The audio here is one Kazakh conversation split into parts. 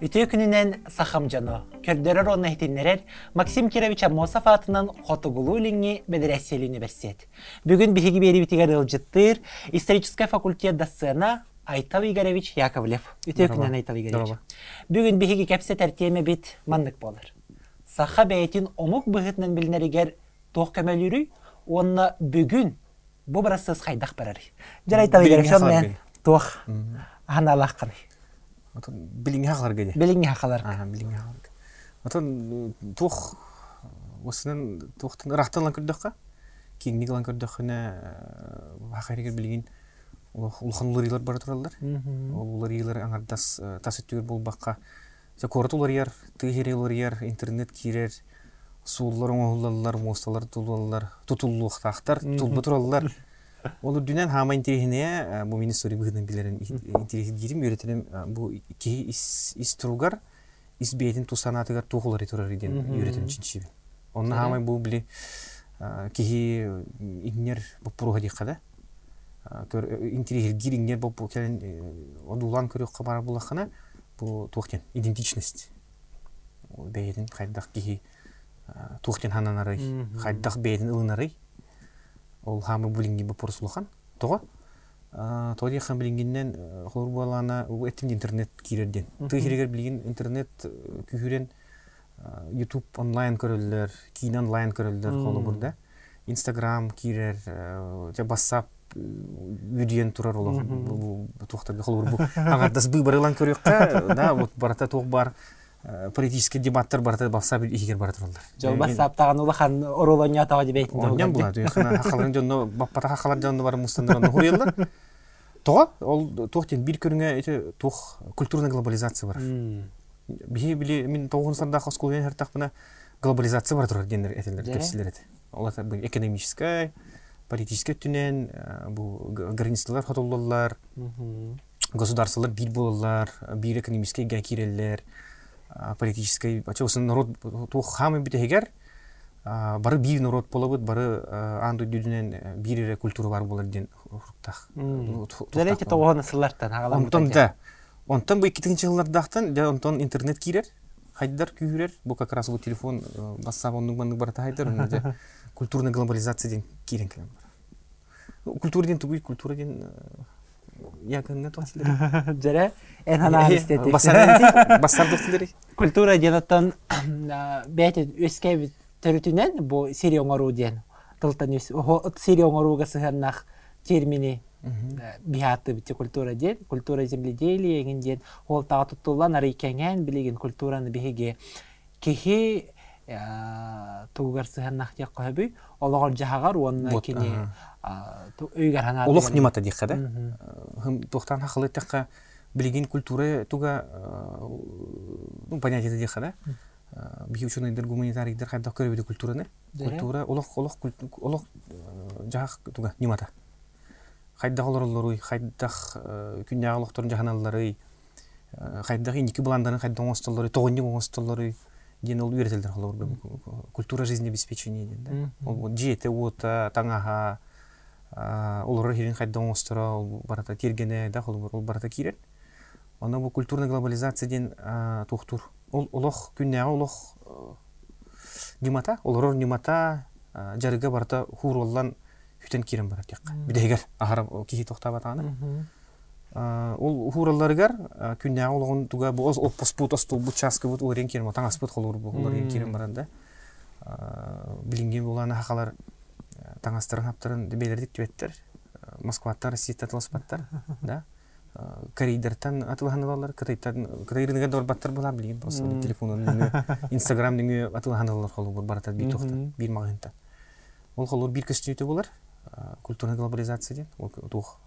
Үтө күнүнен сахам жано. Көрдөрөр онна хитиннерер Максим Кирович Амосов атынан Хотугулу линги Медресели университет. Бүгүн биһиги бери битигер ылжыттыр исторический факультет доцена Айтал Игоревич Яковлев. Үтө күнүнен Айтал Игоревич. Бүгүн биһиги кепсе тертеме бит маннык болар. Саха бәйтин омук быһытнан билнеригер тох көмөлүрү, онна бүгүн бу барасыз хайдах барар. Жар Айтал Игоревич тох кырый. Отон билиңе хакалар геде. Билиңе хакалар. Ага, билиңе хакалар. Отон тух осынан тухтан рахтан көрдөкка. Кийинги лан көрдөккөне хакайрыгер билигин улхан уларыйлар бара туралар. Ол уларыйлар аңардас тас өттүгөр болбакка. Же корот уларыяр, тыгере уларыяр, интернет кирер, суулар оңоллалар, мосталар тулалар, тутуллуктактар, тулбу туралар. Ол дүнен хама интересіне бу министри быгынан билерин интерес дирим үйретелем бу ки ис туругар ис бейтин тусанатыгар тугулар турар иден үйретелем чинчи. Онна хама бу били кихи иннер бу пуруга диккада. Көр интерес дир иннер бу келен одулан көрөк кабар булахана бу тухтен идентичность. Бейтин кайдак кихи тухтен хананары, кайдак бейтин ылынары ол хамы билинги бу порсулхан тога тоди хам билингиннен холур балана этим интернет кирерден тыгыргер билген интернет күхүрен YouTube онлайн көрөлөр, кийин онлайн көрөлөр холу бурда. Instagram кирер, же WhatsApp видеон турар ол бу тухта холур бу. Агардас бу барылан көрөккө, да, вот барата тог бар политический дебаттар барата WhatsApp игер бар туралар. Жол WhatsApp таган улахан оролоnya тага дебейтин. Оннан була, хана хакаларын жонно баппата хакалар жонно бар мустандар хуриялар. Тога, ол тохтен бир көрүнгө эти тох культурный глобализация бар. Бихи били мен тогун санда хаскулен хертак мына глобализация бар турар дендер этелер кепсилер эти. Бу экономическая, политическая түнен, бу границалар хотоллар, государстволар бир болалар, бир экономический гакиреллер, политической ачосын народ тух хамы бите хегер бары бир народ болобут бары анду дүдүнен бир культура бар болар ден хуруктах. Зарете тогон сыллартан агалам. Онтон да. Онтон бу 2000 жыллардактан да онтон интернет кирер. Хайдар күйрер. Бу как раз бу телефон бассап онун банды барата хайдар. Культурная глобализация ден кирен. Культура ден тугуй культура ден эн хана эстетик. Басар басар тохтилер. Культура денаттан бәте өскәй төрүтүнен бу сирия оңору ден. Тылтан сирия оңоруга сыһаннах термини бихаты бите культура ден, культура земледелия ген ден. Ол тага туттулан ары билеген культураны биһиге кихи тугар сыһаннах я кабы олагор жахагар уонна кини өйгөр хана Улух нимата дикка да. Хым тохтан хакылы такка билеген культура туга ну понятие дикка да. Бихи ученыйдер гуманитарийдер хайда көрөбүдү культураны. Культура улух улух улух жах туга нимата. Хайда олорлору, хайдах күннягылыктарын жаханаллары, хайдах иники буландарын хайда оңостоллары, тогонник оңостоллары ден ол үйретелдер холор культура жизнеобеспечения ден да. Ол жете ута таңаха олар хирин хайда оңостора, ол барата тергене да ол барата кирет. Она бу культурная глобализация ден тухтур. Ол олох күннәгә олох нимата, олорор нимата жарыга барта хуроллан хүтен кирен бара тек. Бидегер ахар кихи тохта батаны. Ол хуралларыгар күннәгә ологын туга бу ол поспут асту бу часка бу орен кирен таң аспыт холор бу олар кирен баранда. Билинген буланы хакалар таңастырын хаптарын дебелердик түбеттер. Москваттар, Россиятан ласпаттар, да. корейдертан атылханалар кытайттан кытайрыныга дорбаттар була билген просто телефонун инстаграм дүңү атылханалар холу бур баратат бир тохта бир магынта ол холур бир көстүйтө булар культурный глобализация ден ол тух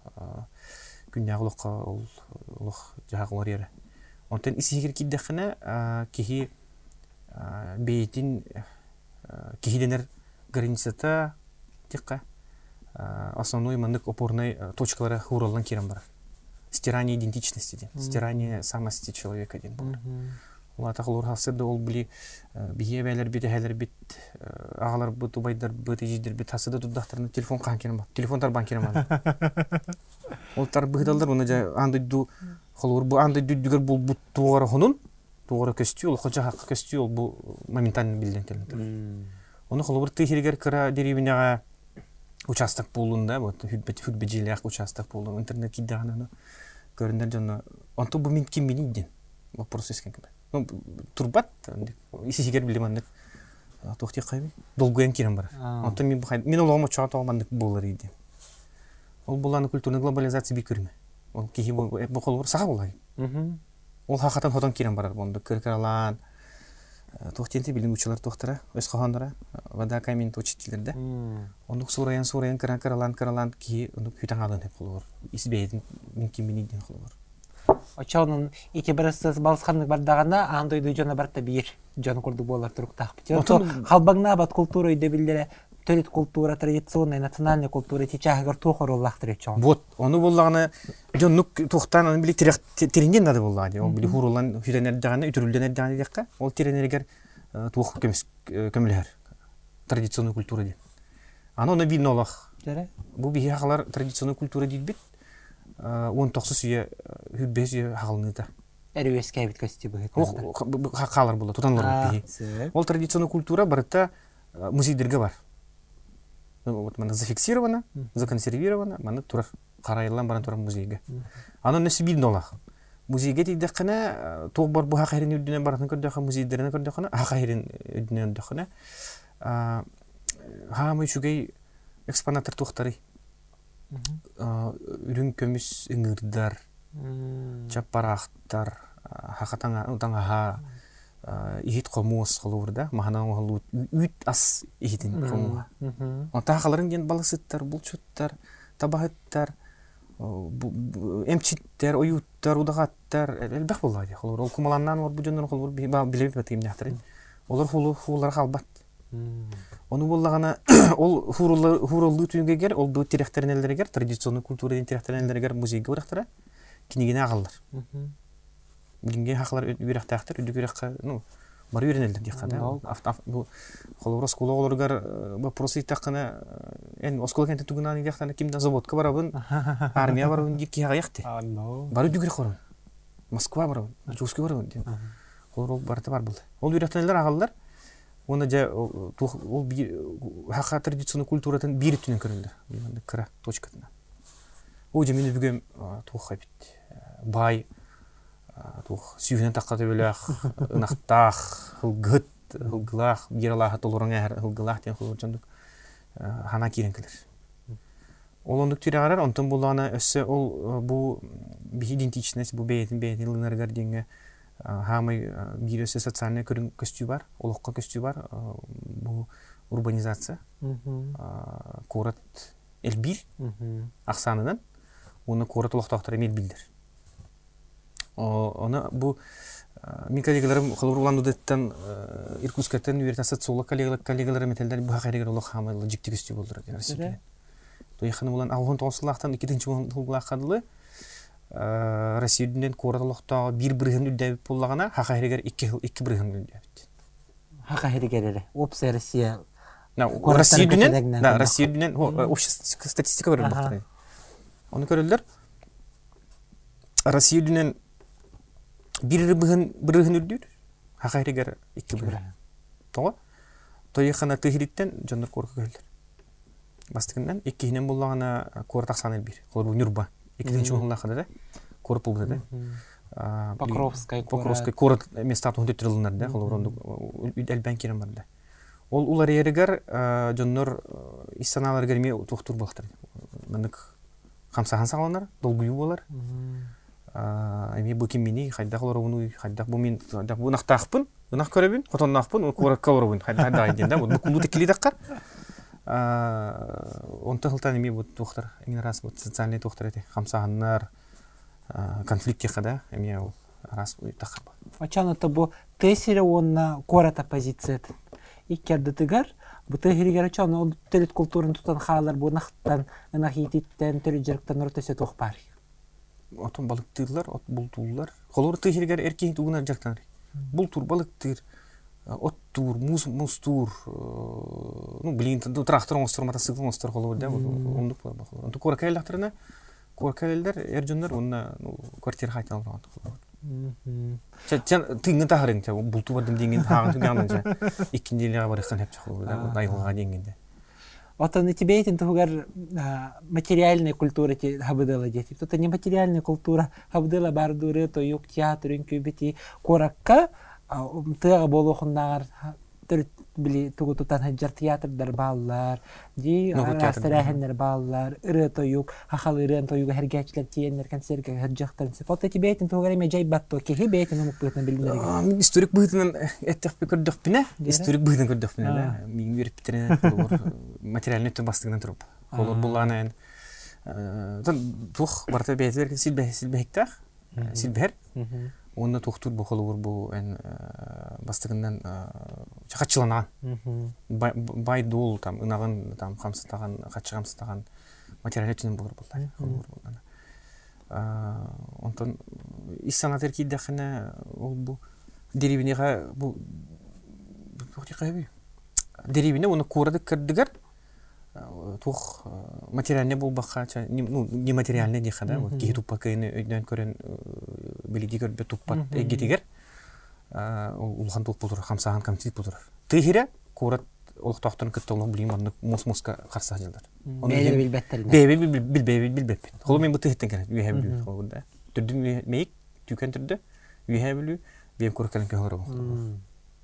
күннәг улукка ол улук жагылар ере онтен исигер киддехне кихи бейтин кихиденер границата тикка основной мандык опорный точкалары хураллан кирен бар стирание идентичности ден стирание самости человека ден булар Улата холор хасыр да ол били бие бәлер бит хәлер бит агалар бу тубайдар бу тижидер бит хасыда туддахтарны телефон кан керем бар телефондар бан керем бар ол тар быгдалдар буны жа анды ду холор бу анды дүддүгөр бул бут тугар хонун тугора көстүү ол хоча хакка ол бу моментально билден келен оны холобур тыхиргер кыра деревняга участок булунда вот хүтбет хүтбежилях участок булун интернет киддагана көрүндөр жона онто бу мен ким бини вопрос эскен ким ну турбат исигер билем андык. Тохти кайбы долгуен кирен бар. Онто мен мен оломо чаа тоомандык болар иди ол буланы культурный глобализация бик көрмө. Ол кихи бу холбур сага булай ол хакатан хотон кирен барар. Бонду кыркыралаан тухтенти билим учулар тухтара өз кохондора вода камин учителер да ондук сураян сураян кыран кыралан кыралан ки ондук хеп холбур исбейтин мен ким минидин холбур очоонун ити бырысыз балысханнык бардагана андойду жона барта бир жон курдук болар туруктакпы ото халбаңнаабат культура үйдө билдере төрөт культура традиционная национальная культура тухор оллахтыр чоң вот оны боллаганы жоннук тухтан аны били теренген нады боллагы ол били хурулан хүренер даганы үтүрүлденер даганы декка ол тух традиционный культура деп аны оны бин олах. Бу культура бит он бихи ол традиционный культура барыта музейдерге бар. Вот мана зафиксировано законсервировано мана турар карайылан баран турар музейге. Аны несі билин олах музейге дейдек қана тоқ бар бу хакайрин үддүнен баратын көрдөкө музейдерин көрдөкө хакайрин үддүнен өддөкө хаамы үчүгей экспонаттар туохтары. Үрүн көмүс ыңырдар чаппарахтар хакатаңа утаңаха ихит комуос холур да махана холу үт ас ихитин комуа онта халарын ген баласыттар булчуттар табахыттар эмчиттер оюттар удагаттар элбах боллади холур ол кумаланнан ор бужоннор холур билебит батым нахтарын олар хулу хулар халбат Оны боллагана ол хуруллы түйгегер ол бу тирехтернелергер традиционный культура тирехтернелергер музейге кинигине агаллар. Билинге хаклар үрәхтәхтер үдүгәрәккә ну бар үйренелдер дикка да. Бу холора скула оларгар вопросы тақына эн оскола кенте тугунан дияқтан кимден заводка барабын армия барабын дик кияга якты. Бар үдүгәр хорон. Москва барабын, Жуске барабын. Холора барта бар булды. Ол үйрәхтәнелер агаллар оны жа ол хака традиционный культурадан бири түнен көрүлдү кыра точкатына ол же мен бүгем тух хабит бай тух сүйүнен такка төбөлөх ынактах хылгыт хылгылах биралаха толуруң эхер хылгылах тен хылгырчондук хана кирен келер ол ондук тирагарар онтон булана өссө ол бу би идентичность бу бейтин бейтин лынаргар деңге хамай биресе социальный көрүн көстүү бар олокко көстүү бар бу урбанизация. Город элбир аксанынан уну город олоктоктор эмел билдир. Оны бу мен коллегаларым холур уландудеттен иркутскаттан университет социолог коллегаларым этелдер бу хакайригер олок хамайлы жикти көстүү болдур россия тояханы булан агон тоосулактан икинчи хулгулакадылы Россия дүнен кораталықта бир бірген үлдәбіп болағана хақайрегер екі екі бірген үлдәбіп. Хақайрегер опция Россия. Россия дүнен, да, Россия дүнен общество статистика көріп бақтыр. Оны көрілдер. Россия дүнен бир бірген бірген үлдәбіп. Хақайрегер екі бірген. Тоға? Тойықана тыхириттен жондар корқа көрілдер. Бастығынан еккейінен болағана корат ақсан елбір. Қолыр бұл нүрба екінші жылнақыда да. Көріп болды да. Покровская покровская город места тунде трилнар да. Холоронду элбен керем бар да. Ол улар еригер жоннор исаналар керме тухтур бактыр мынык хамсахан сагаланар долгую болар эми бу кимини хайдак олар уну хайдак бу мен хайдак бу нактакпын ынак көрөбүн хотоннакпын коракка барабын хайдак айден да? Бу кулу текили даккар онты хылтан эми бут тухтар? Эми раз бут социальный тухтар эти? Хамсаганнар конфликтке када эми ол раз такыр Очаныта бу. Тесире онна кората позиция бу тегиригер очан ол телет культурын тутан хаалар бу нахтан ынах ититтен төрүжерктен ортесе тухпар отон балыктырлар от бултуулар холор тегиригер эркин тугунар жактан бултур балыктыр оттур муз мустур ну блин трактор оңостор мотоцикл оңостор холобур да ондук онту кора кайлактарына кора кайлдар эржоннор онна квартира хайтан алган Сен тынгын тахарың ча булту бардым деген тагын туган жа. Икkinci иле бар хан хеп чакылы да айылга дегенде. Отон тебе этин тугар материальная культура ти хабыдыла дети. Тут не материальная культура хабыдыла бардуры то юк театр инкюбити коракка тыга болухундагар били тугу тутан хаджар театрдар бааллар ди астарахеннер бааллар ыры тоюк хахал ырын тоюга хергәчләр тиеннер концертка хаджахтар вот эти бейтин тугары ме жай батто кихи бейтин умук бытын билмер историк бытын эттек бе көрдөх бине историк бытын көрдөх бине да. Мин берип битере материальный тө бастыгынан туруп колор буланы тух барта бейтер силбе силбектах силбер онна тухтур бу холур бу эн бастыгынан чакачыланаган бай дул там ынагын там камсытаган качы камсытаган материал түнүн болор булар холур булган. Онтон иссанатер кийдахына ол бу деревинега бу деревине оны курады кырдыгар тух материальный булбакка ну нематериальный диха да вот кихи туппакыны өйдөн көрөн билиди көрбө туппат эгетигер улхан тук булдур хамсахан камсит булдур тыхире курат олуктоктон кыттолу билим аны мус муска карса жылдар бейли билбеттер бейли билбейби билбеппин холу мен бу тыхтен керек үйе билүү холу да. Түрдүн мейик түкөн түрдү үйе билүү бем куркален көхөрө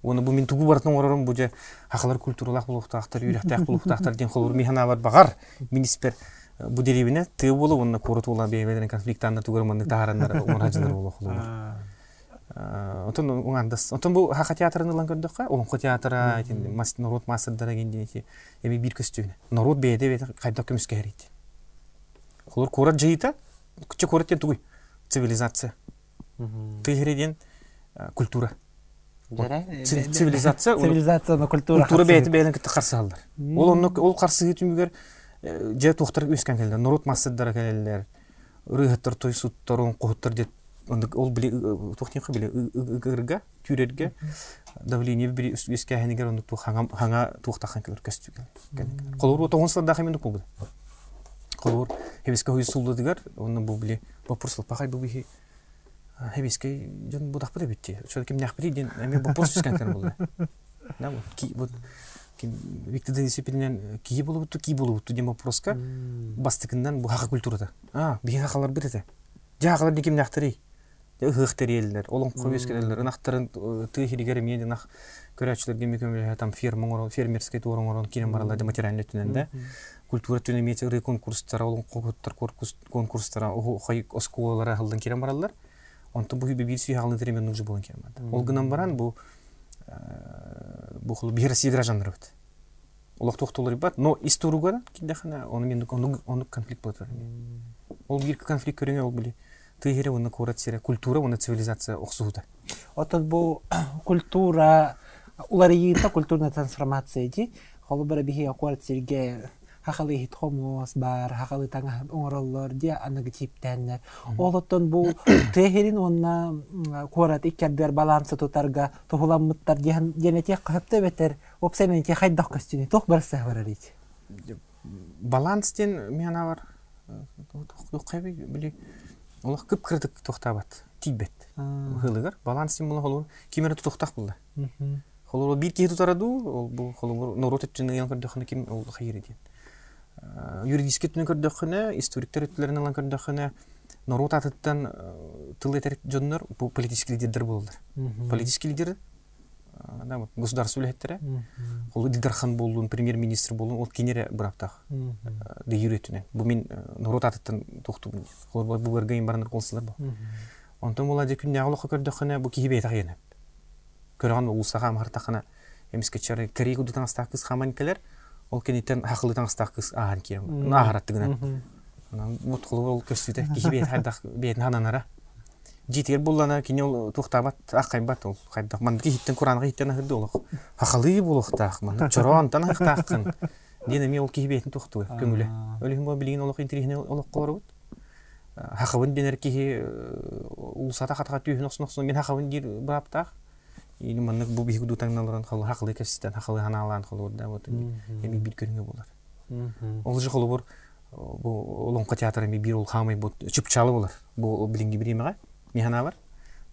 оны бу мен тугу бартын орором бу же хакалар культуралак булуктактар үйрөктак булуктактар ден холур михана бар багар министр бу деревине тыы болу онна корут ула бебеден конфликт анна тугурманды таарандар умаражындар болу холур отон уңандас отон бу хака театрын ылан көрдөкка олонко театра народ мастердара кенди эми бир көстүгүнө народ бээде бете кайда көмүскө эрийт холур курат жыйыта күчө курат ден тугуй. Цивилизация. Тыгереден культура. Цивилизация цивилизацияны культура культура бейти бейлен китти карсы алдар ол онно ол карсы түмүгер же тухтар өскөн келдер народ массадара келелер. Суттар он кохуттар дет ол биле тухтин биле ыгырга тюрерге давление бир өскө хенигер ону тух ханга ханга тухтахан келер көстү кел колор ото онсла да хемен кулду колор хебиске хуйсулду дигер оны бу биле вопросл пахай бу бихи. Хебискей жон будак бу битти ошо ким нях бити ден эми вопрос түскөн кен болду да вот ки вот ким виктор дисциплинен кии болупту кии болупту деген вопроска. Бастыкынан бу хака культурада а бии хакалар бирете жагалар диким нахтырый ыхтер елдер олон кобескелер ынактарын ты хиригер мен нах көрөчүлөр деме көмө там ферма фермерский туурун орон кирен баралар да материальный түнен да культура түнен мете конкурстар олон коготтар конкурстар хой осколара хылдан баралар. Онто бу бир сүйхалны теремен нужы болон кермад ол гынан баран бу бу хул бирси граждандар бит улак токтолор бат но исторуга киндехана оны мен оны конфликт болот ол бир конфликт көрүнгө ол били. Тыгере оны курат сире культура оны цивилизация оксууда отот бу культура улар культурная трансформация ди холу бара бихи акуарт сирге хахалы хит хомос бар хахалы таңа оңороллор ди аныгы типтеннер олоттон бу техерин онна корат иккердер балансы тутарга кахапта бетер опсемен те хайдах костюни тох барса барарит баланстен мен бар кайбы били олах көп кырдык тохтабат тибет хылыгар баланстен була холур кимер тутуктак булда холур бир ки тутараду ол бу холур норот этчен ян көрдөкне ким ол хайыр ден юридически түнү көрдөкне историктер өттүлөрүн алан көрдөкне норот атыттан тыл этер жоннор бу политический лидердер болдулар политический лидер да вот государство лехеттер ол дилдархан болдун премьер министр болдун ол кенере быраптак де юретүнен бу мен норот атыттан туктум. Ол бу бергейин барандар колсулар бу. Онтон була же күн ягылыкка көрдөкне бу кихибе тагыйны көргөн улсага мартакана эмиске чары корей кудутан астакыз хаманкелер ол кенеттен хакылы таңстак кыз ахан кием. Нахараттыгынан вот кылып ол көстүдө кихибе хайдак бетин хананара житер буллана кине ол тухтабат аккайбат ол хайдак ман кихиттен куранга хиттен ахырды ол хакылы булуктак ман чорон тан ахтакын дене ми ол кихибетин тухту көңүлө өлүм бо билген олок интригне олок корбут хакыбын денер кихи улсата хатка түйүн оксун мен хакыбын дир баптак или маннык бу бихи дутаңналаран хал хакылы кесистен хакылы ханалан халур да вот эми бир көрүнгө болар ол же холобор бу олонко театр эми бир ол хамай бу чыпчалы болар бу билинги бир эмега механа бар.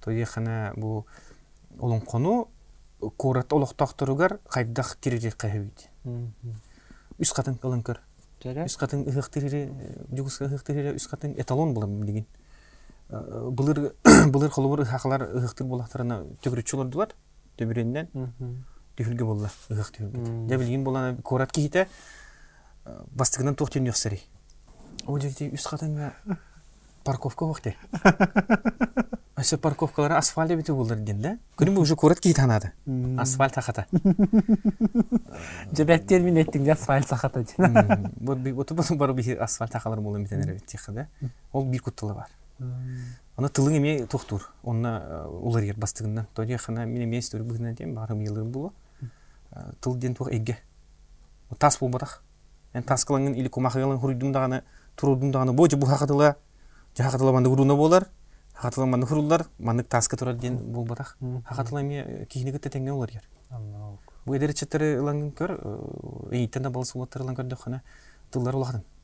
Тоехана бу олонкону курат олохтохторугар кайдах тирирек кайбит үс катын кылынкыр үс катын үс катын эталон булам былыр былыр холубур ыхаклар ыхыктыр булактарына төгүрүчү олордулар төбүреннен түхүлгө болла ыхык түхүлгө де билген болана курат кихите бастыгынан тохтен юксари о жерде үс парковка парковкалары асфальт бите булдыр ден да. Күнүм уже. Асфальт хаката. Жебеттер мен асфальт сахата Вот би вот вот бар би асфальт хакалар болом битенер бит тихе да. Ол бир бар. Аны тылың эме тохтур. Онна улар ер бастыгындан. Тоди хана мен эме истори бүгүнөн дем барым йылдырым булу. Тыл ден тух эге. Тас болбадак. Эн тас кылыңын или кумахыгылын хурудум даганы турудум даганы божу бу хакатыла. Жахатыла манда хуруна болар. Хакатыла манда хурулар. Мандык таска турар ден болбадак. Хакатыла эме кийинеге тетеңне олар ер. Бу эдер четтер лангын көр, эйттен да балсы улаттар лангын көрдө хана тыллар уладын. Аңин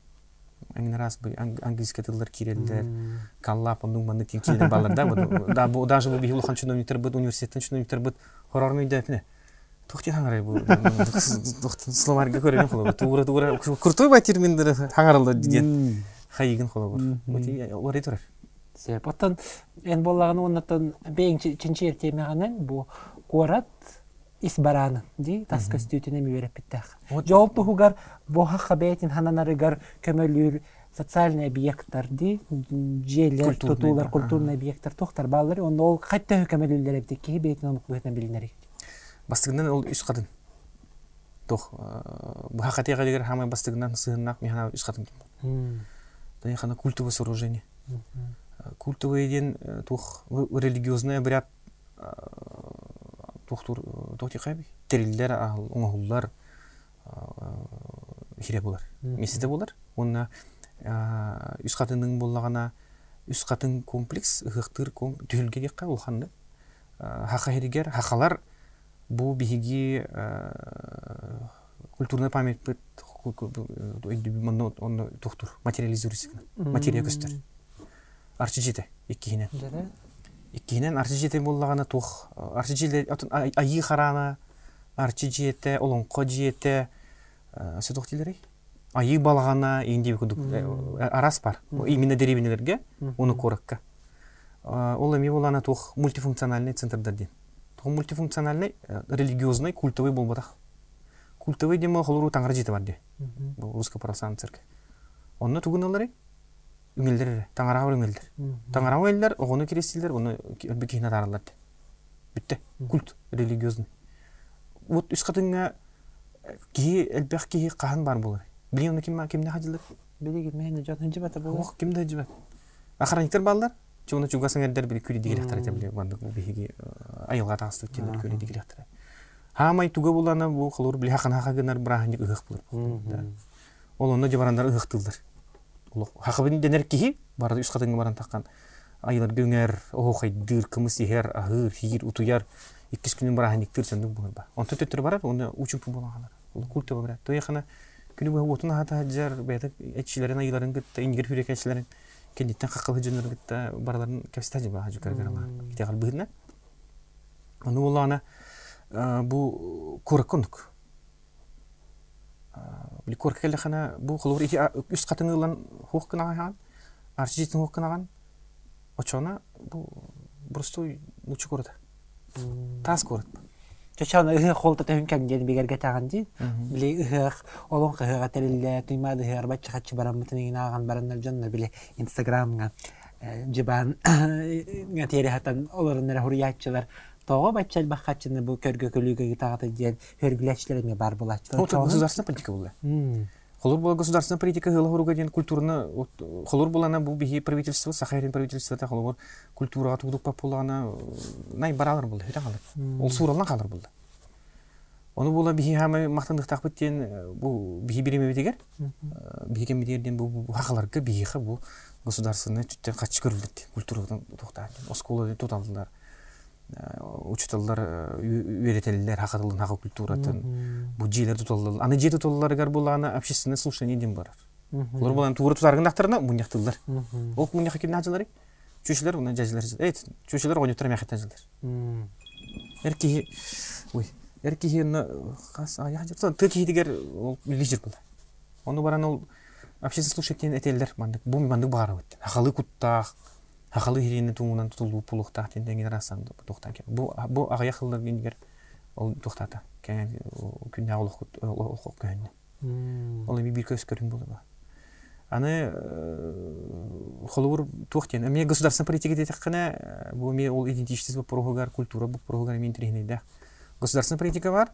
раз бу английский тыллар кирелдер, каллап ондун манды тин кирелдер балар да. бу- Да бу даже бу бихул хан чиновниктер бут университеттен чиновниктер бут хорор мейде эпне. Тухти хаңарай бу. Словарга көрген холо. Тугра тугра куртой ба терминдер хаңарылды диген хайыгын холо. Бути ори турар. Сеп. Оттан эн боллаганы оннаттан бейин чинчи эртемеганын бу куарат ис бараны ди таска стютине ми береп биттах. Вот. Жооп тугар бу хакка бейтин хананарыгар көмөлүр социальный объекттар ди тутуулар да, культурный объекттар тохтар баллар онда ол кайтта көмөлүлөр эбди ки бейтин онук бетен билинер. Бастыгынан ол үс катын. Тох бу хакатыга дигер хамай бастыгынан сыгыннак механа үс катын. Тани хана культовое сооружение. Культовый ден э, тух в- религиозный обряд тух тур тохти кайби терилдер ахыл оңохуллар хире булар. Меседе булар. Онна үс боллагана үс катын комплекс дикка хиригер хакалар бу биһиги культурный память бит онно тухтур материализируйся материя көстөр арчы жете иккиһинен Арчы жете боллагана тух арчы жете отун ай- айы харана жете олонко жете се тухтилери айы балгана инди кудук арас бар именно деревнялерге уну коракка ол эме болана тух мультифункциональный центрдар ден тух мультифункциональный э, религиозный культовый болбатах. Культовый дем холуру таңара жете бар де бу русская православная церковь онно тугун алары үңелдер таңара бар үңелдер. Таңара элдер огону кирестилер оны элбе кийине таралар бүтте культ религиозный. Вот үс катыңа кии элбек кии кахан бар болар билин оны ким кимне хадилер Билигин мен жатын жибата бу. ох кимде жибет охранниктер балдар чуна чугасан элдер били күри дигилектер эте биле бандык биһиги айылга тагыстык тилер күри дигилектер хамай туга булана бу кылыр били хакан хакагынар брахник ыгык булыр. Да. Ол онно жабарандар ыгыктылдыр улук хакыбын денер кихи барды үс катыңга баран таккан айылар гөңер охай дыр кымыс ихер ахыр хигир утуяр иккис күнүн брахниктер сендик булар ба. Онто төттөр барар оны учуп булагалар ул культы бар то яхана күнү бу отун хата хаджар бета эчилерин айыларын гытта ингер хүрек эчилерин кендиттен какыл жөнөр гытта бараларын кепсита жиба хажу ону улана бу куракондук били коркеле хана бу кылыр ити үс катыңылан хук кынаган арчы житин хук кынаган очона бу просто лучше город тас город Чачан ыһы холта төһүн кәмден бигәргә тагын ди. Били ыһых, олон кыһыга терилле, туймады ыһыр бачча хатчы барам мытын аган бараннар жаннар били Инстаграмга жибан гатери хатан оларыннар хуриятчылар Тоға баччал бахачыны бу көргө көлүгө тагыты ден хөргүләчләргә бар булачы. вот государственная политика была Холур была государственная политика гыла хуруга ден культурны холур булана бу бихи правительство сахарин правительство та холур культурага тудук пап булана най баралар булды хета калыр. Ол суралдан калыр булды. Оны була бихи хама мактандык такбыт ден бу бихи биреме дегер бихи кем ден бу бу хакаларга бихи бу государственный түттен качы көрүлдү культурадан токтар осколы туталдылар. Учуталлар үйретелилер хакатылын хака культуратын бу жээлер туталдыл аны жээ туталларгар бул аны общественное слушание ден барар булар булан туура тутаргын дактарына муньяктылдар ол муньяка кимне хажылары чүшелер уна жазылар эт чүшелер онютар мяхата жазылар эрки ой эрки на хас аяк жер ты ки дигер ол лидер була. Оны баран ол общественный слушатель этелдер мандык бу мандык баара бит халы куттах халы хирине туңунан тутулу пулуктах тен деген расан тухтан кен бу бу аяк хыллар гендер ол тухтата кен күн агылык окуп көн ол бир көз көрүң болду аны холур тухтен эми государственная политика детек кана бу эми ол идентичность бу прогар культура бу прогар мен трихнеде государственная политика бар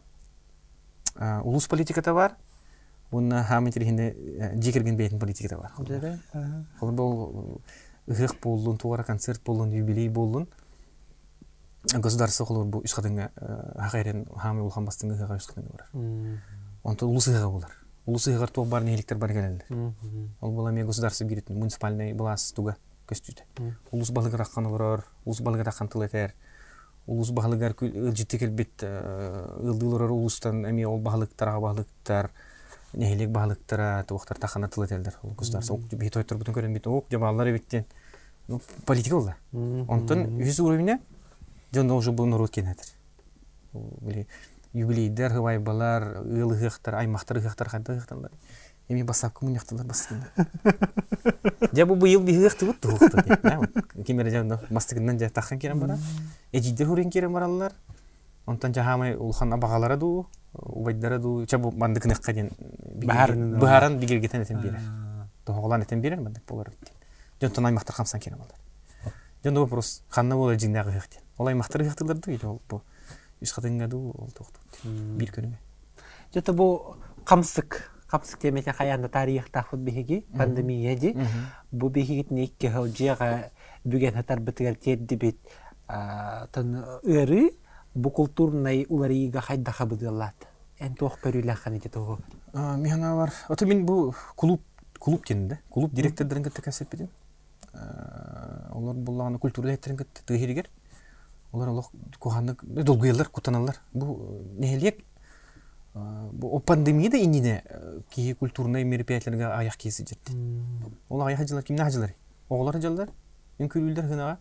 улус политиката бар Уна хамы тирихинде жекерген бейтін политиката бар. Ол бұл ыхық болдун, туара концерт болдун, юбилей болдун. Государство холор бу үскадыңа хакайрен хамы улхан бастыңа ыхыга үскадыңа бар. Онто улус ыхыга болар. Улус ыхыгар туа бар неліктер бар келелер. Ол бола мен государство биретін муниципальный балас туга көстүтө. Улус балыгар акканы барар, улус балыгар аккан тылетер. Улус балыгар ылжытты келбет ылдылар улустан эми ол балыктарга балыктар нехилек баалыктара туухтар тахана тыл этелдер ол куздар соок бит ойтор бутун көрөн бит. Ок жабаалар биттен ну политика болда онтон үз уровня жон уже бу нурут кенетир били юбилейдер хыбайбалар ыл ыхыктар аймактар ыхыктар кайда ыхыктарлар эми басапкы мунякталар бастыгында жа бу быйыл би ыхты бут туухта кимере жа бастыгынан жа таккан керем бара эжидер хурен керем баралар онтон жахамай улхан абагалара ду убайдара ду чабу бандык неккаден бааран бигергетен этен берер тоголан этен берер бандык болар бит жонтон аймактар камсан кене болар жон вопрос ханна бола жиндагы хектен ол аймактар хектылар ду или ол бу үс катынга ду ол токтот бир көрүнгө жото бу камсык камсык темете хаянда тарихта хут биһиги пандемия ди бу биһигит некке хожига бүген хатар битгер тедди бит тон өрү бу культурный уларыйга хайдаха быдылат эн тох көрүлахан эти того механа бар ото мен бу клуб клуб дедим да клуб директордорун кетте касеппедим олар буллаганы культура директорун кетте тыгиригер олар олох куханы долгуялар кутаналар бу нехелек бу пандемияда инине ки культурный мероприятияларга аяк жетти ол аяк жылар кимне хажылар оголар жылар үңкүлүлдер хынага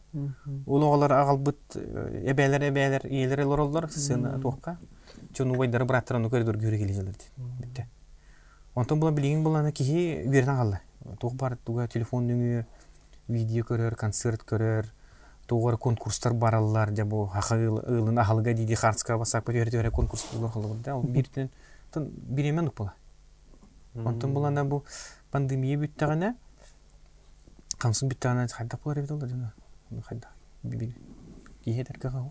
ол оголар агалбыт эбелер эбелер иелер лороллар сына туакка чону байдары браттараны көрдөр көрө кележелер битте онтон була билигин булана кихи үерден калды тук бар туга телефон дүңү видео көрөр концерт көрөр тугар конкурстар бараллар жа бу ылын ахалга диди хартска басак көтөрө конкурс булар кылып да. Ол биртен биремен ук була. Онтон булана бу пандемия бүттагана камсын бүттагана хайдап болар бит ол жана хайда бибин кихетер кага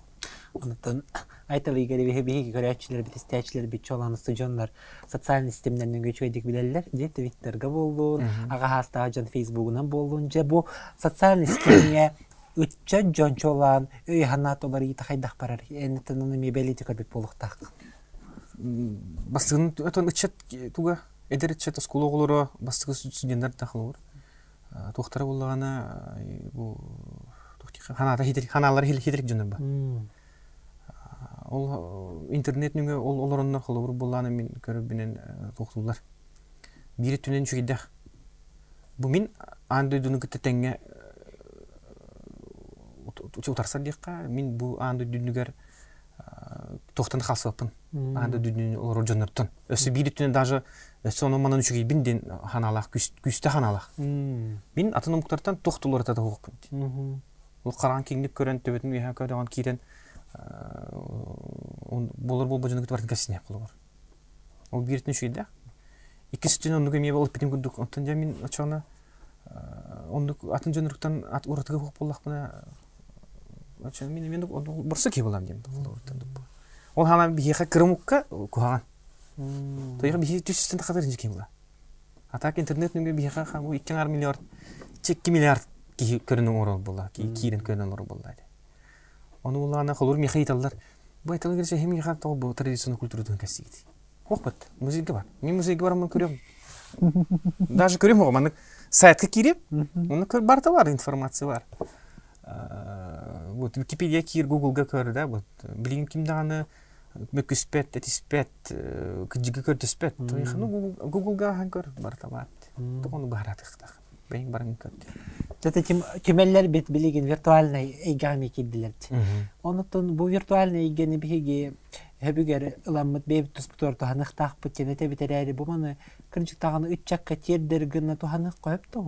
Онтон айтылы игери бихи бихи көрәчилер бит истәчләр бит чоланысы жонлар социаль системнәрнең көчөйдик биләләр ди твиттерга булдун ага хаста жон фейсбугунан булдун же бу социаль системия үтчә жон чолан өй ханат олар ите хайдах барар эне тынны мебелити көрбек болуктак бастыгын өтөн ычет туга эдер ычет скулоголоро бастыгы студенттер тухтара буллагана бу ханада хитрик ханалар хитрик жонор ба? Ол интернет нүңе ол олороннор холобур булланы мен көрүбүнен тохтулар бири түнен чугидах бу мин дуну кытта теңге утарсар диякка мин бу анды дүнүгер тохтан халсапын анды дүнүн олор жонорттон өсү бири түнен даже соно манан чуги бинден ханалах күстө ханалах. Мин атынымуктартан тохтулар тата хукпун ол караан кеңдик көрөн төбөтүн иха көрөгөн кирен болор болбо жөнү бар касине болор ол биртин шүйдө иккиси түн онуга мебе олуп битим күндүк онтон жа мен очоно ондук атын жөнүрүктан ат уратыга хук боллакмына мен мен бурса ки болам дем ол хама бихиха кырымукка кухаган тояга бихи түстен кадыр жекен була а так интернет нүнге бихиха хам икки миллиард чекки миллиард ки көрүнүң орол була ки кирен көрүнүң орол була Оны улана холур михай таллар. Бу айтылы керсе хем миха тол бу традиционный культурада касигит. Хохпат, музейге бар. Мен музейге барам көрөм. Даже көрөм го маны сайтка кирип, көр бар информация бар. Вот Википедия кир, Гуглга көр да, вот билин ким даганы мөкүспет, этиспет, кыжыгы көрдөспет. Ну Гуглга хан көр бар та бар. Тогону барат ыктак. Бен барам көр. Жата кемеллер бит билеген виртуальный эйгами киддилер. Онутун бу виртуальный эйгени биһиги Хөбүгер ыламмыт бейбит туспутор туханых тахпыт тенете битерәри бу маны кырынчык таганы үч чакка тердер гына туханых коеп та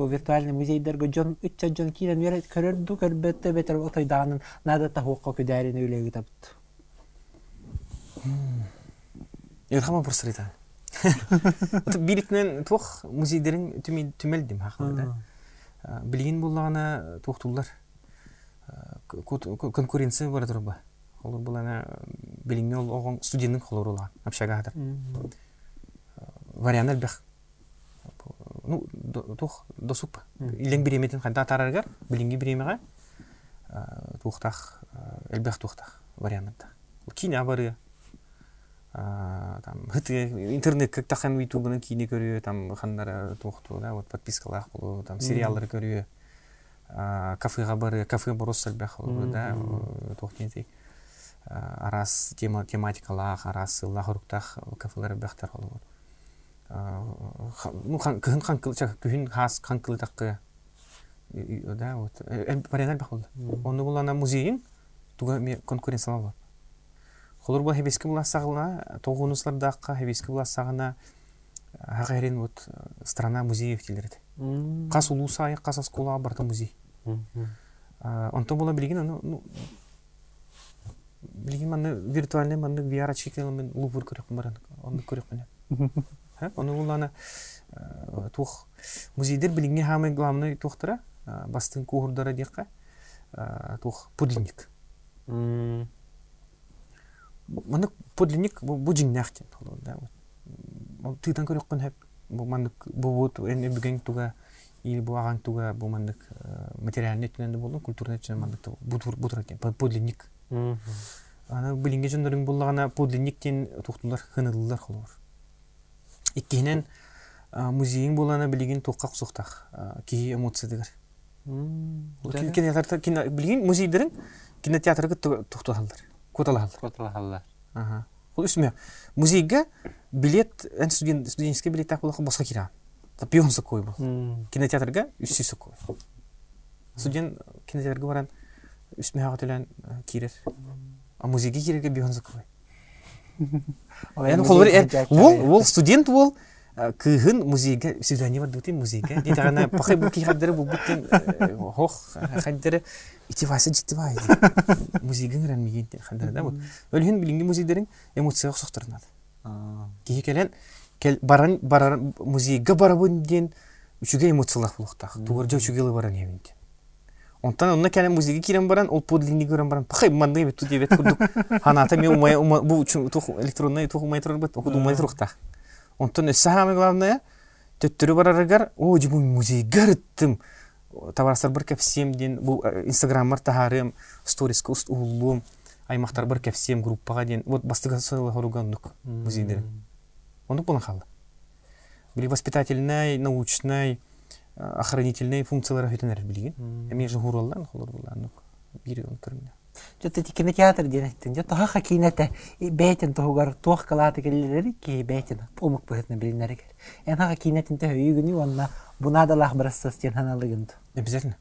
Бу виртуальный музейдерге жон үч жон кирен верет көрөрдү көрбөттө бетер отойдаанын нада та хокко күдәрин үйлеги тапты. Ирхама бурсрита. Биритнен тух музейдерин түмелдим хакында. Билген буллагана тухтулар. Конкуренция бар турба. Олар бұл ана билиңе ол. Вариант. Ну, тух досуп. Илен биреметін қайда тараргар, билиңе биремеға тухтах әлбәқ тухтах вариантта. Кине бары там интернет как тахан ютубны кине көрү там хандар тухту да вот подпискалар кылуу там сериалдар көрү кафега бары кафе борос әлбәқ да тухтен арас тема тематикалах арас лахруктах кафелер бехтер болор ну кын ханкыл чак күн хас ханкыл такы да вот. Вариант бах болду. Ону булана музейин туга ме конкуренция бар холор бу хебески буласагына тогунуслардакка хебески буласагына хагерин вот страна музеев тилерди кас улусай кас аскула барта музей. Онто була билген ну билген маны виртуальный маны VR очки мен лупур көрөк баран оны көрөк мен ха оны улана тух музейдер билинге хамы главный тухтара бастын куурдара дияка тух подлинник. Маны подлинник бу жиңнахтен да ол тыйтан көрөк көн хеп бу мандык бу бут эне бүген туга или бу аган туга бу мандык материальный тененде болду культурный тенен мандык бутур бутур экен подлинник. Ана билинге жондарың буллагана подлинниктен тухтулар хынылылар холор иккинен музейин булана билигин тукка кусуктах ки эмоция дигер кинотеатр билигин музейдерин кинотеатрга тухталар коталалар Коталалар. ага ол үсме музейге билет студенческий билет так булах босқа кира пион сокой бул кинотеатрга жүз сокой студент кинотеатрга баран үсме хагатылан кирер. А музейге кирерге пион сокой ол ол студент ол кыһын музейге свидание бар дутин музейге дейді ғана пахай бұл ки хаддары бұл буттен хох хаддары итивасы життибай музейге гран миген хаддары да вот. Өлһин билинги музейдерин эмоцияга сохтырнады кихи келен кел баран баран музейге барабын ден үчүгө эмоциялар булуктак тугар жо үчүгө баран эбинде онтан онна келен музейге кирен баран ол подлинник көрөн баран. Пахай мандай бет тут ебет курдук. Ханата мен умай бу тух электронный тух умай турар бет окуду умай туруктак онтон самое главное төттөрү барарыгар о жи бу музейге арыттым товарстар бір кепсем ден бу инстаграммар тахарым сториске уст уулум аймактар бір кепсем группага ден. Вот бастыга сыйлы хоругандык музейдер ондук болан калды били воспитательный научный охранительный функциялары хөтөнөр билген эми же хураллар холор булан бири онтырмына Жотта ти кинотеатр денеттин. Жотта хаха кинете бейтен тугар тух калаты келлери ки бейтен умук бөтне билинер. Эн хаха кинетин те үйгүнү онна буна да лах брассас тен ханалыгын. обязательно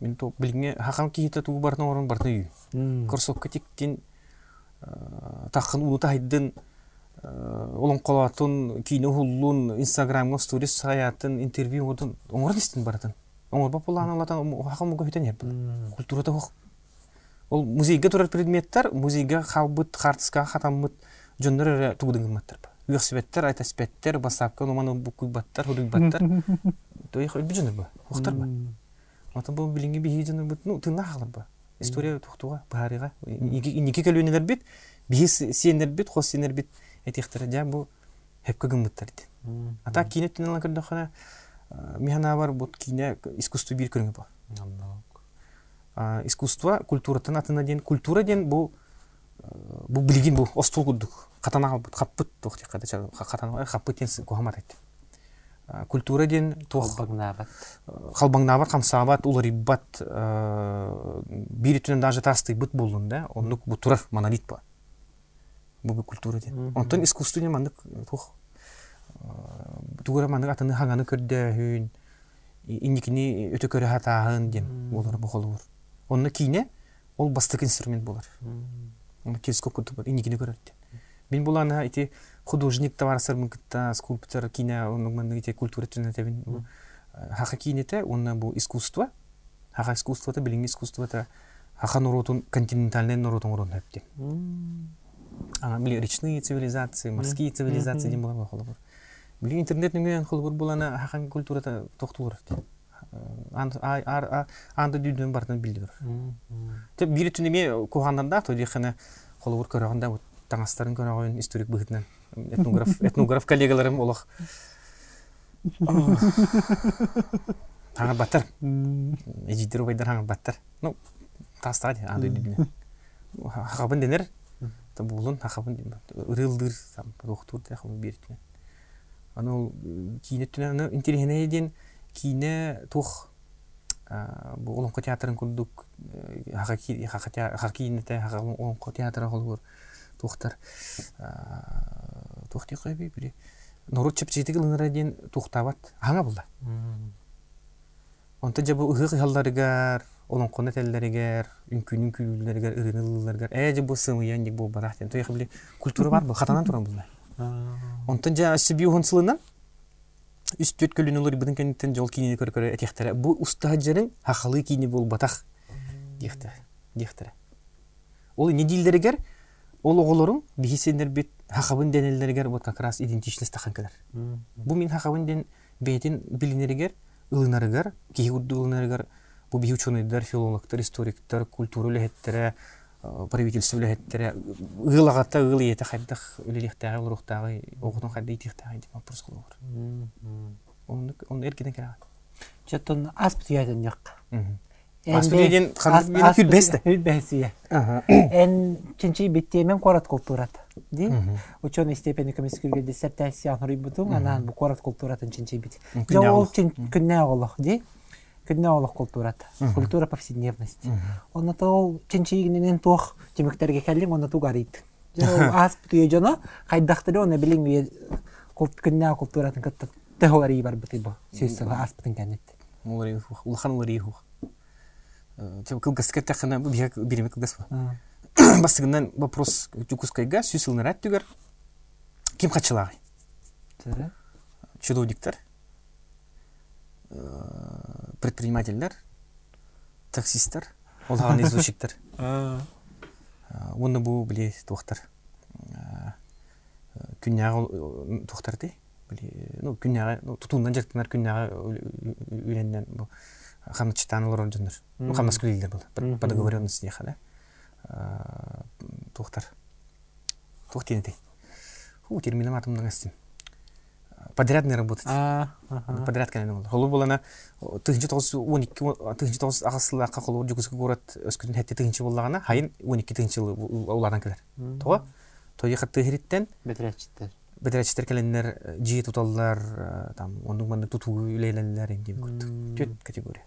мен то билге хакам кийите туу бартын орун бартын үй курсокка тиктин тахын улута хайдын олон колатын кино хуллун инстаграмга сторис саятын интервью одун оңор истин бартын оңор бапулан алатан хакам го хитен еп культурада хох ол музейге турар предметтер музейге халбыт хартыска хатаммыт жоннор тугдыңматтар велосипедтер айтаспеттер басапка номаны букуйбаттар худуйбаттар бижонор ба хохтар ба ата бу билинге бихи жонор бут ну тына халар ба история тухтуга барыга нике келөнелер бит бихи сенер бит хос сенер бит этихтер жа бу хепке гыммыттар ди ата кине тинала кырдахана михана бар бут кине искусство бир көрүнгө ба искусство культуратын атына ден культура ден бу бу билген бу остул кудук катана калбыт каппыт тух тек када катана каппыт ден кухамат айт культура ден тух Багнабат. халбаңнабат камсабат улариббат бири түнен даже тасты быт болдун да ондук бу турар монолит ба бу культура ден онтон искусство ден мандык тух тугура мандык атыны хаңаны көрдө хүн инникини өтө көрө хатаахын ден болар бу холур онна кине ол бастык инструмент болар телескоп кутуп инникини көрөр ден мен бул ана ити художник таварсыр мынкытта скульптор кине ити культура түнөтебин хаха кинете онна бу искусство хаха искусството билинги искусството хаха нурутун континентальный нурутун урун өптен били речные цивилизации морские цивилизации ден болар холобур били интернет нүңен холобур бул ана хахан культурата токтулур анда дүйдөн бартын билдибир те бири түнеме кухананда то дихана холобур көрөгөндө вот таңастарын көрөгөн историк быгытынан этнограф этнограф коллегаларым олох. Таңа баттар эжидер байдар хаңа баттар ну таста ди анда дүйдүнө хакабын денер. Та булун хакабын ырылдыр там доктор да хам биртне аны кине түнө аны интерхене ден кине бу олонко театрын курдук хаки хакинете олонко театр холбур тухтар тухти койби били норут чепчетик ылынара ден тухтабат аңа булда онта жабы ыгы халларыгар олонконы теллеригер үнкүнүн күлүлеригер ырынылыларгар э же бу сымыян дик бу барах культура бар бу хатанан туран булда онтан жа сибиу хонсылынан үс төт көлүн улар жол кийини көр көрө этехтере бу уста жерин хахалы кийини бол батах дихте дихтере ол не дилдеригер ол оголорун бихисендер бит хахабын денелеригер вот как раз идентичность тахан келер бу мин хахабын ден бетин билинеригер ылынарыгар кихи урду ылынарыгар бу бихи ученыйдар филологтар историктар культура үлехеттере правительство үлехеттере ыылагата ыл иете хайдах үлелехтагы урухтагы огутун хайда итихтагы деп вопрос эркеден келе Чөттөн аспыт яйдын жак. Аспыден ханды күлбесте. Күлбесте. Эн чинчи биттемен корат культурат. Ди? Ученый степени комиссия диссертация анрый бутун анан бу корат культуратын чинчи бит. Я ол күнне олох, ди? Күнне олох культурат. Культура повседневности. Онна то чинчи игненен тох темектерге келдим, онна ту гарит. Аспыт яжана кайдактыры оны билин күнне культуратын кытты. Тэхори бар бутый бу. Сөйсөг аспытын кенет. Улхан улари хух. Тем кылгас кеттахана бия биреме кылгас ба. Бастыгынан вопрос жукускайга сүйсүлнөр аттыгар. Ким качылагы? Тәрі? Чиновниктер, предпринимательдер, таксисттер, олаған извозчиктер. Оны бу биле тохтар. Күннягы тохтар ди. Ну күннягы, ну тутундан жактанар күннягы үйленнен бу хамчтанылар онжундар. Ну хамнас күлилдер бул. По договоренности дияха да. Тохтар. Тохтенте. Ху терминам атымдан астин. Подрядный работать. Подряд кенен бол. Холу болана тыгынчы тогуз он икки тыгынчы тогуз агасылакка холу жугузга горат өскүтүн хетте тыгынчы боллагана хайын он икки тыгынчы улардан келер. Тоо. Той хатты хириттен Бедречтер. бедречтер келеннер жии туталлар там ондун манда тутуу күт. Төт категория.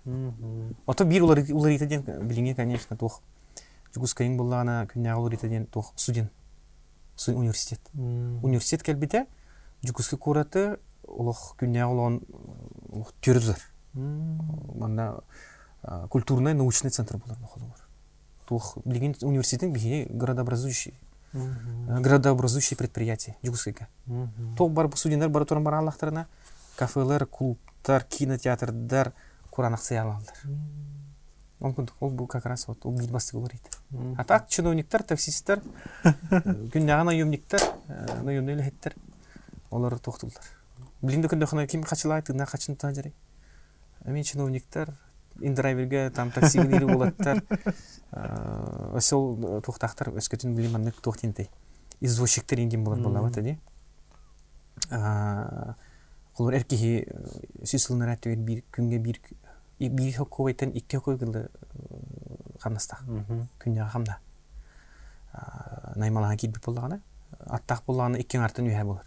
Ото бир улар улар билиңе конечно тох. Жугузкайың боллагана күннягы улар итеден тох студент. Университет. Университет келбите жүкүскө кураты олох күнне олон төрүзөр манда культурный научный центр болор холобор тух билген университеттин биги градообразующий градообразующий предприятие жүкүскөйгө тог бар студенттер бара туран бара аллахтарына кафелер клубтар кинотеатрдар куран акция алалдар мүмкүндүк ол бул как раз вот ол билбастык болор дейт а так чиновниктер таксисттер күннягы наемниктер наемный элехеттер олар тоқтылдар билинде күндө хана ким качылайт тына качын тажары мен чиновниктер индрайверге там такси бири болаттар. Ошол токтактар өскөтүн билим аны токтинтей извозчиктер индин болот болабат эди. Колор эркихи сүйсүлнөр аттыбет бир күнгө бир бир хоккобайтан икки хоккой хамнастак күннө хамда наймалага кирбик боллагана аттак боллагана иккен артын үйе болор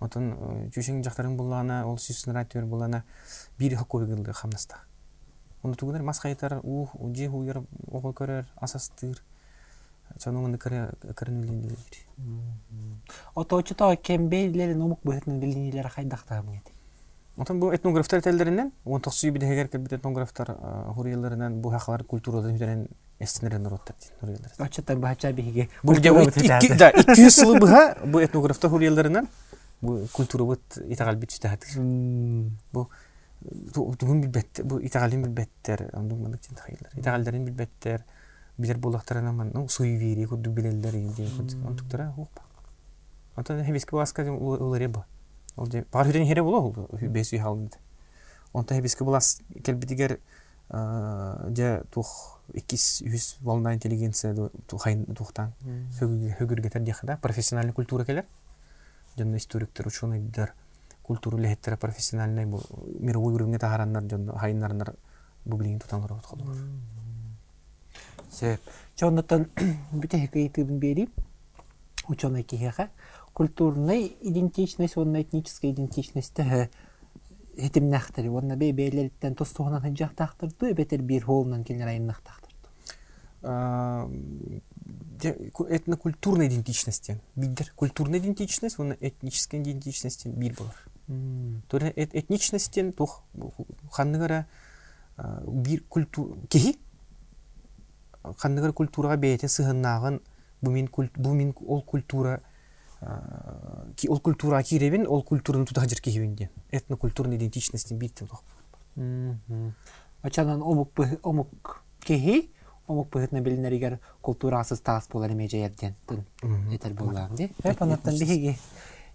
отон жүшең жактарың боллагана ол сүйсүн радиор боллагана бир хоккобигылды хамнастак Оны тугунар мас кайтар ух же хуяр огол көрөр асастыр. Чонуңунда кырын билинилер Отоочута кембейлерин умук быһытын билинилер хайдактаам Отон бу этнографтар теллеринен, он токсуй бидегер келбит этнографтар хурияларынан бу хакылар культурада хүтәрен эстенерен роттар хуриялар. Очоттан бача биһиге. Бу икки да 200 сылы буга бу этнографтар хурияларынан бу культура бут итагал бит үтәһәт. Бу тугун билбет бу итагалин билбеттер, андын мандык тин хайлар. Итагалдарын билбеттер, билер булактарына ман, ну суевери куду билелдер инде, онтуктара хопа. Антон хебиске баска уларе бу. Ол же бар хүрен хере боло бес үй халында. Онта хебиске булас келбитигер же тух 200 волна интеллигенция тухайн тухтан хөгүргетер дияхда профессиональный культура келер. Жонно историктер, ученыйдар, культура лехеттер профессиональный бу мировой уровне тахараннар жонно хайнарнар бу билин тутанлар отходу. Сеп. Жоннотон бүтэ хекейтибин бери. Ученый кихеха культурный идентичность, онна этническая идентичность тәһә хетимнәхтер, онна бей бейлерден тостугынан хыҗактактырды, бетер бир холнан килнер айнактактырды. Этнокультурная идентичность. Бидер культурная идентичность, онна этническая идентичность бир булар. Тора этничностен тух ханныгара бир культура кихи ханныгара культурага бейте сыгыннагын бу мин бу мин ол культура ол культура киребин ол культураны туда хажыр кихибинде этнокультурный идентичностин биттим тох Ачанан омук омук кихи омук быһытна билинеригер культурасыз таас болар эме жаярден тын. Этер боллам ди эп анаттан биһиги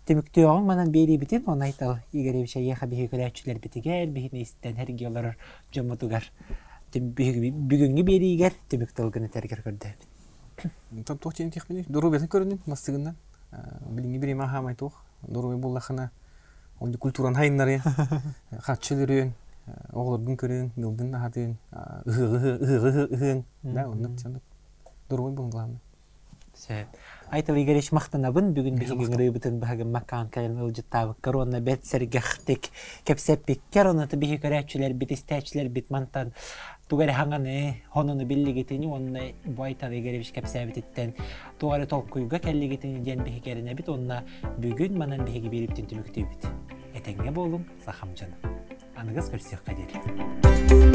темиктөөгүн манан бери битин он айтал игеревиче еха биһи көрәчүлер битигер биһини истен хергиолар жомутугар бүгүнгү беригер темиктөлгүн этергер көрдө. Там тохтен техмени дуру бетин көрүнүн мастыгынан билинги бир има хамай тух дуру буллахына онди культуран хайннары хатчылырын оглордун көрүн мылдын ахатын ыгы да онны чандык дуру булган Айтыл игереш мақтанабын бүгін биһиген рыбытын баһагын маккан кайын ылжыттабы корона бет сергахтик кепсеп биккер оныты биһи көрәчүлер бит бит мантан. Тугаре хаңаны хонуну биллигитини онна буайтан игереш кепсәбититтен тугаре толкуйга келлигитини ден биһи керене бит онна бүгүн манан биһиги бириптин түмүктүү бит этеңге болум сахамжаны аныгыз көрсөк кадери